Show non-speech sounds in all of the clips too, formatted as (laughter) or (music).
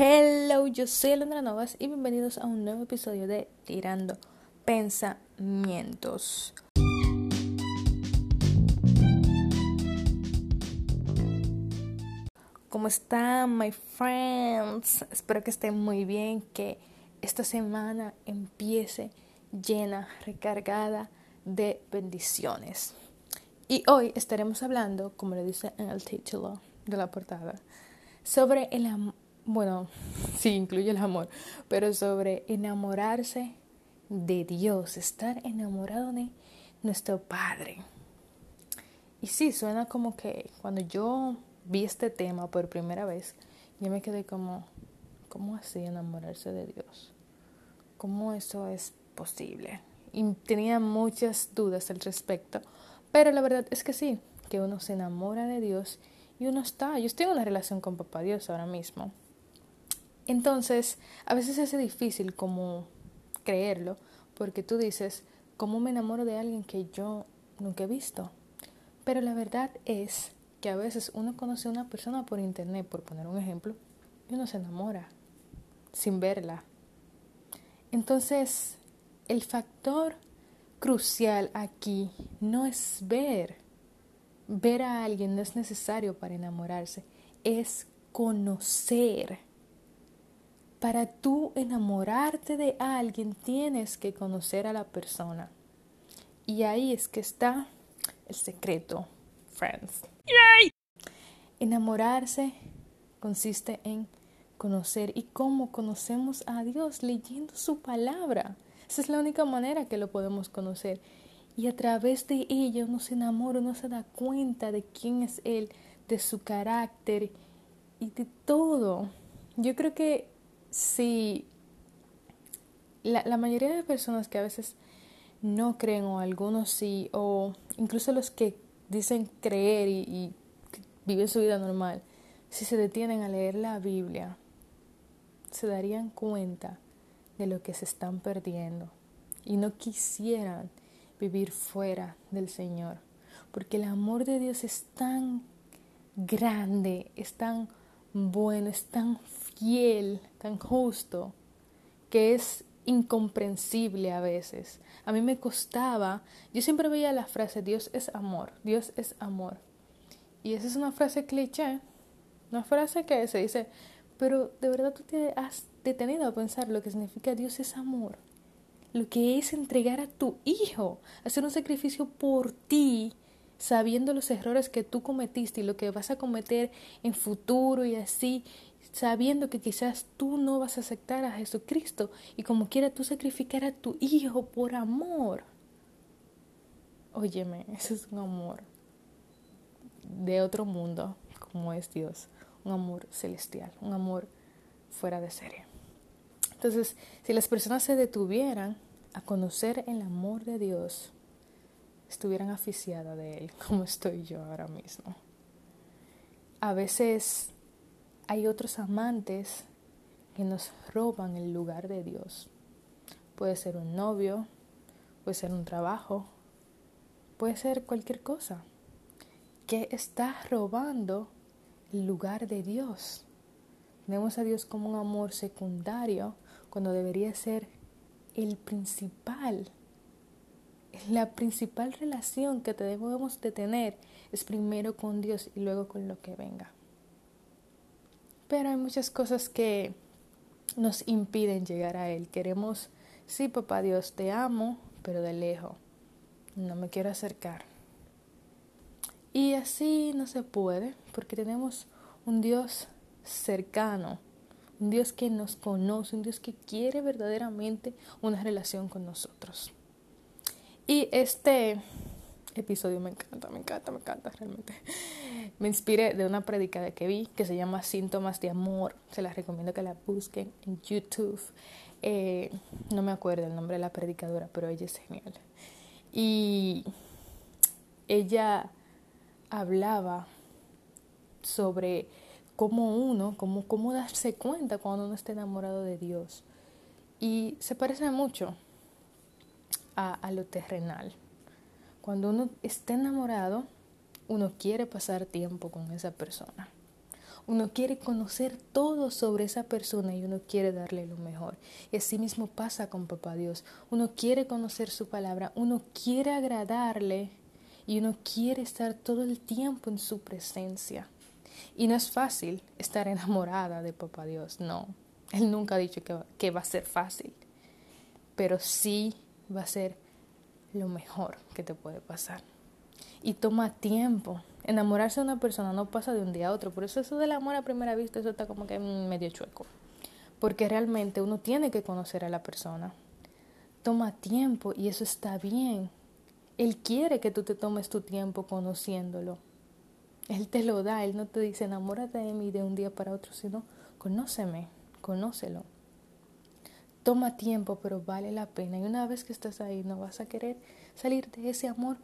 Hello, yo soy Alondra Novas y bienvenidos a un nuevo episodio de Tirando Pensamientos. ¿Cómo están, my friends? Espero que estén muy bien, que esta semana empiece llena, recargada de bendiciones. Y hoy estaremos hablando, como le dice en el título de la portada, sobre el amor bueno, sí incluye el amor, pero sobre enamorarse de Dios, estar enamorado de nuestro Padre. Y sí, suena como que cuando yo vi este tema por primera vez, yo me quedé como, ¿cómo así enamorarse de Dios? ¿Cómo eso es posible? Y tenía muchas dudas al respecto, pero la verdad es que sí, que uno se enamora de Dios y uno está, yo estoy en una relación con Papá Dios ahora mismo. Entonces, a veces es difícil como creerlo, porque tú dices, ¿cómo me enamoro de alguien que yo nunca he visto? Pero la verdad es que a veces uno conoce a una persona por internet, por poner un ejemplo, y uno se enamora sin verla. Entonces, el factor crucial aquí no es ver. Ver a alguien no es necesario para enamorarse, es conocer. Para tú enamorarte de alguien tienes que conocer a la persona. Y ahí es que está el secreto, friends. ¡Yay! Enamorarse consiste en conocer y cómo conocemos a Dios leyendo su palabra. Esa es la única manera que lo podemos conocer. Y a través de ella uno se enamora, uno se da cuenta de quién es Él, de su carácter y de todo. Yo creo que si la, la mayoría de personas que a veces no creen o algunos sí, o incluso los que dicen creer y, viven su vida normal, si se detienen a leer la Biblia, se darían cuenta de lo que se están perdiendo y no quisieran vivir fuera del Señor, porque el amor de Dios es tan grande, es tan bueno, es tan tan justo, que es incomprensible a veces. A mí me costaba, yo siempre veía la frase Dios es amor, Dios es amor. Y esa es una frase cliché, una frase que se dice, pero de verdad tú te has detenido a pensar lo que significa Dios es amor. Lo que es entregar a tu hijo, hacer un sacrificio por ti, sabiendo los errores que tú cometiste y lo que vas a cometer en futuro y así, sabiendo que quizás tú no vas a aceptar a Jesucristo y como quiera tú sacrificar a tu hijo por amor. Óyeme, (laughs) ese es un amor de otro mundo, como es Dios, un amor celestial, un amor fuera de serie. Entonces, si las personas se detuvieran a conocer el amor de Dios, estuvieran aficiadas de Él, (laughs) como estoy yo ahora mismo. A veces hay otros amantes que nos roban el lugar de Dios. Puede ser un novio, puede ser un trabajo, puede ser cualquier cosa que está robando el lugar de Dios. Vemos a Dios como un amor secundario cuando debería ser el principal la principal relación que debemos de tener es primero con Dios y luego con lo que venga. Pero hay muchas cosas que nos impiden llegar a Él. Queremos, sí, papá Dios, te amo, pero de lejos. No me quiero acercar. Y así no se puede, porque tenemos un Dios cercano, un Dios que nos conoce, un Dios que quiere verdaderamente una relación con nosotros. Y este episodio me encanta, me encanta, me encanta realmente. Me inspiré de una predicada que vi que se llama Síntomas de Amor. Se las recomiendo que la busquen en YouTube. Eh, no me acuerdo el nombre de la predicadora, pero ella es genial. Y ella hablaba sobre cómo uno, cómo, cómo darse cuenta cuando uno está enamorado de Dios. Y se parece mucho a, lo terrenal. Cuando uno está enamorado, uno quiere pasar tiempo con esa persona. Uno quiere conocer todo sobre esa persona y uno quiere darle lo mejor. Y así mismo pasa con Papá Dios. Uno quiere conocer su palabra, uno quiere agradarle y uno quiere estar todo el tiempo en su presencia. Y no es fácil estar enamorada de Papá Dios, no. Él nunca ha dicho que, que va a ser fácil, pero sí va a ser lo mejor que te puede pasar. Y toma tiempo enamorarse de una persona no pasa de un día a otro. Por eso eso del amor a primera vista, eso está como que medio chueco. Porque realmente uno tiene que conocer a la persona. Toma tiempo y eso está bien. Él quiere que tú te tomes tu tiempo conociéndolo. Él te lo da, Él no te dice enamórate de mí de un día para otro, sino conóceme, conócelo. Toma tiempo, pero vale la pena. Y una vez que estás ahí, no vas a querer salir de ese amor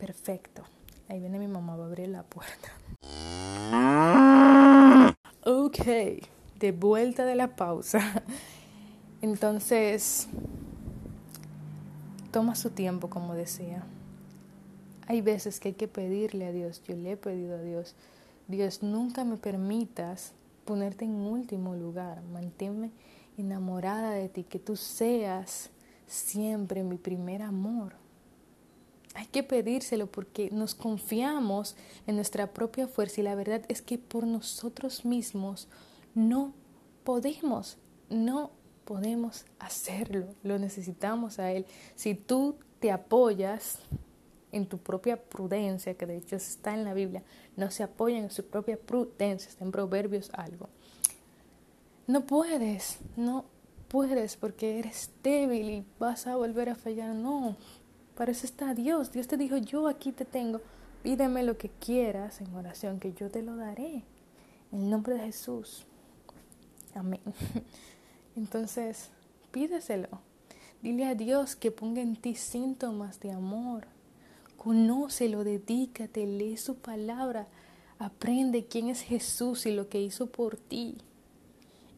perfecto. Ahí viene mi mamá, va a abrir la puerta. Ok, de vuelta de la pausa. Entonces, toma su tiempo, como decía. Hay veces que hay que pedirle a Dios. Yo le he pedido a Dios. Dios, nunca me permitas ponerte en último lugar. Manténme enamorada de ti. Que tú seas siempre mi primer amor. Hay que pedírselo porque nos confiamos en nuestra propia fuerza y la verdad es que por nosotros mismos no podemos, no podemos hacerlo, lo necesitamos a Él. Si tú te apoyas en tu propia prudencia, que de hecho está en la Biblia, no se apoyan en su propia prudencia, está en Proverbios algo. No puedes, no puedes porque eres débil y vas a volver a fallar. No, para eso está Dios. Dios te dijo, yo aquí te tengo. Pídeme lo que quieras en oración, que yo te lo daré. En el nombre de Jesús. Amén. (laughs) Entonces, pídeselo. Dile a Dios que ponga en ti síntomas de amor. Conócelo, dedícate, lee su palabra. Aprende quién es Jesús y lo que hizo por ti.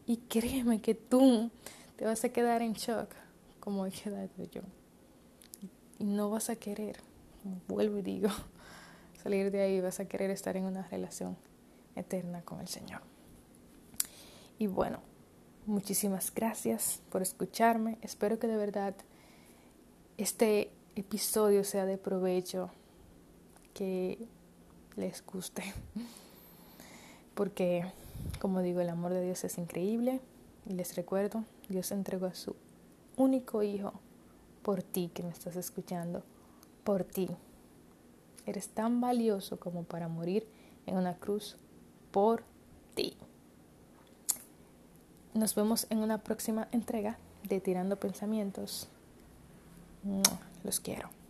Y créeme que tú te vas a quedar en shock como he quedado yo no vas a querer, vuelvo y digo, (laughs) salir de ahí, vas a querer estar en una relación eterna con el Señor. Y bueno, muchísimas gracias por escucharme. Espero que de verdad este episodio sea de provecho, que les guste. (laughs) Porque, como digo, el amor de Dios es increíble. Y les recuerdo, Dios entregó a su único hijo por ti que me estás escuchando, por ti. Eres tan valioso como para morir en una cruz por ti. Nos vemos en una próxima entrega de Tirando Pensamientos. Los quiero.